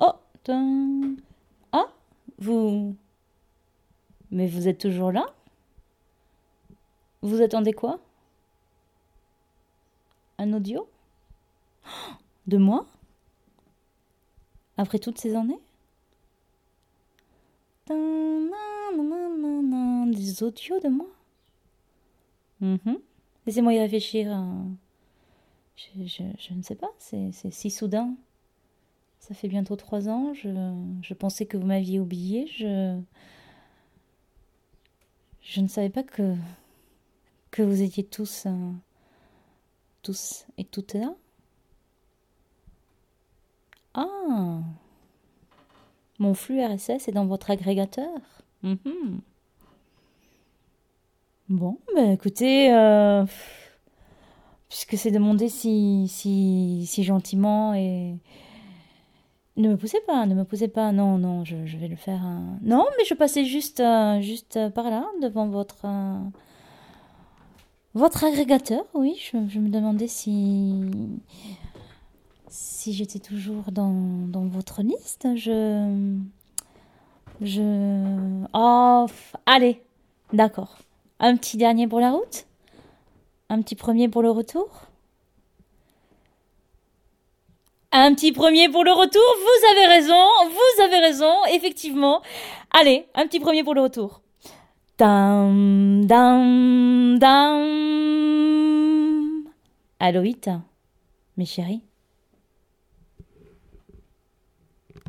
Oh. Ah Vous. Mais vous êtes toujours là Vous attendez quoi Un audio De moi Après toutes ces années Des audios de moi Mhm. Laissez-moi y réfléchir. euh. Je, ne sais pas, c'est si soudain. Ça fait bientôt trois ans. Je, pensais que vous m'aviez oublié. Je, ne savais pas que, que vous étiez tous, euh, tous et toutes là. Ah, mon flux RSS est dans votre agrégateur. Mhm. Bon, bah écoutez, euh, puisque c'est demandé si, si, si gentiment et... Ne me poussez pas, ne me poussez pas, non, non, je, vais le faire. euh, Non, mais je passais juste, euh, juste par là, devant votre, euh, votre agrégateur, oui, je, me demandais si, si j'étais toujours dans, dans votre liste. Je, je, oh, allez, d'accord. Un petit dernier pour la route? Un petit premier pour le retour? Un petit premier pour le retour Vous avez raison, vous avez raison, effectivement. Allez, un petit premier pour le retour. Dam, dam, dam. Aloïta, mes chéris,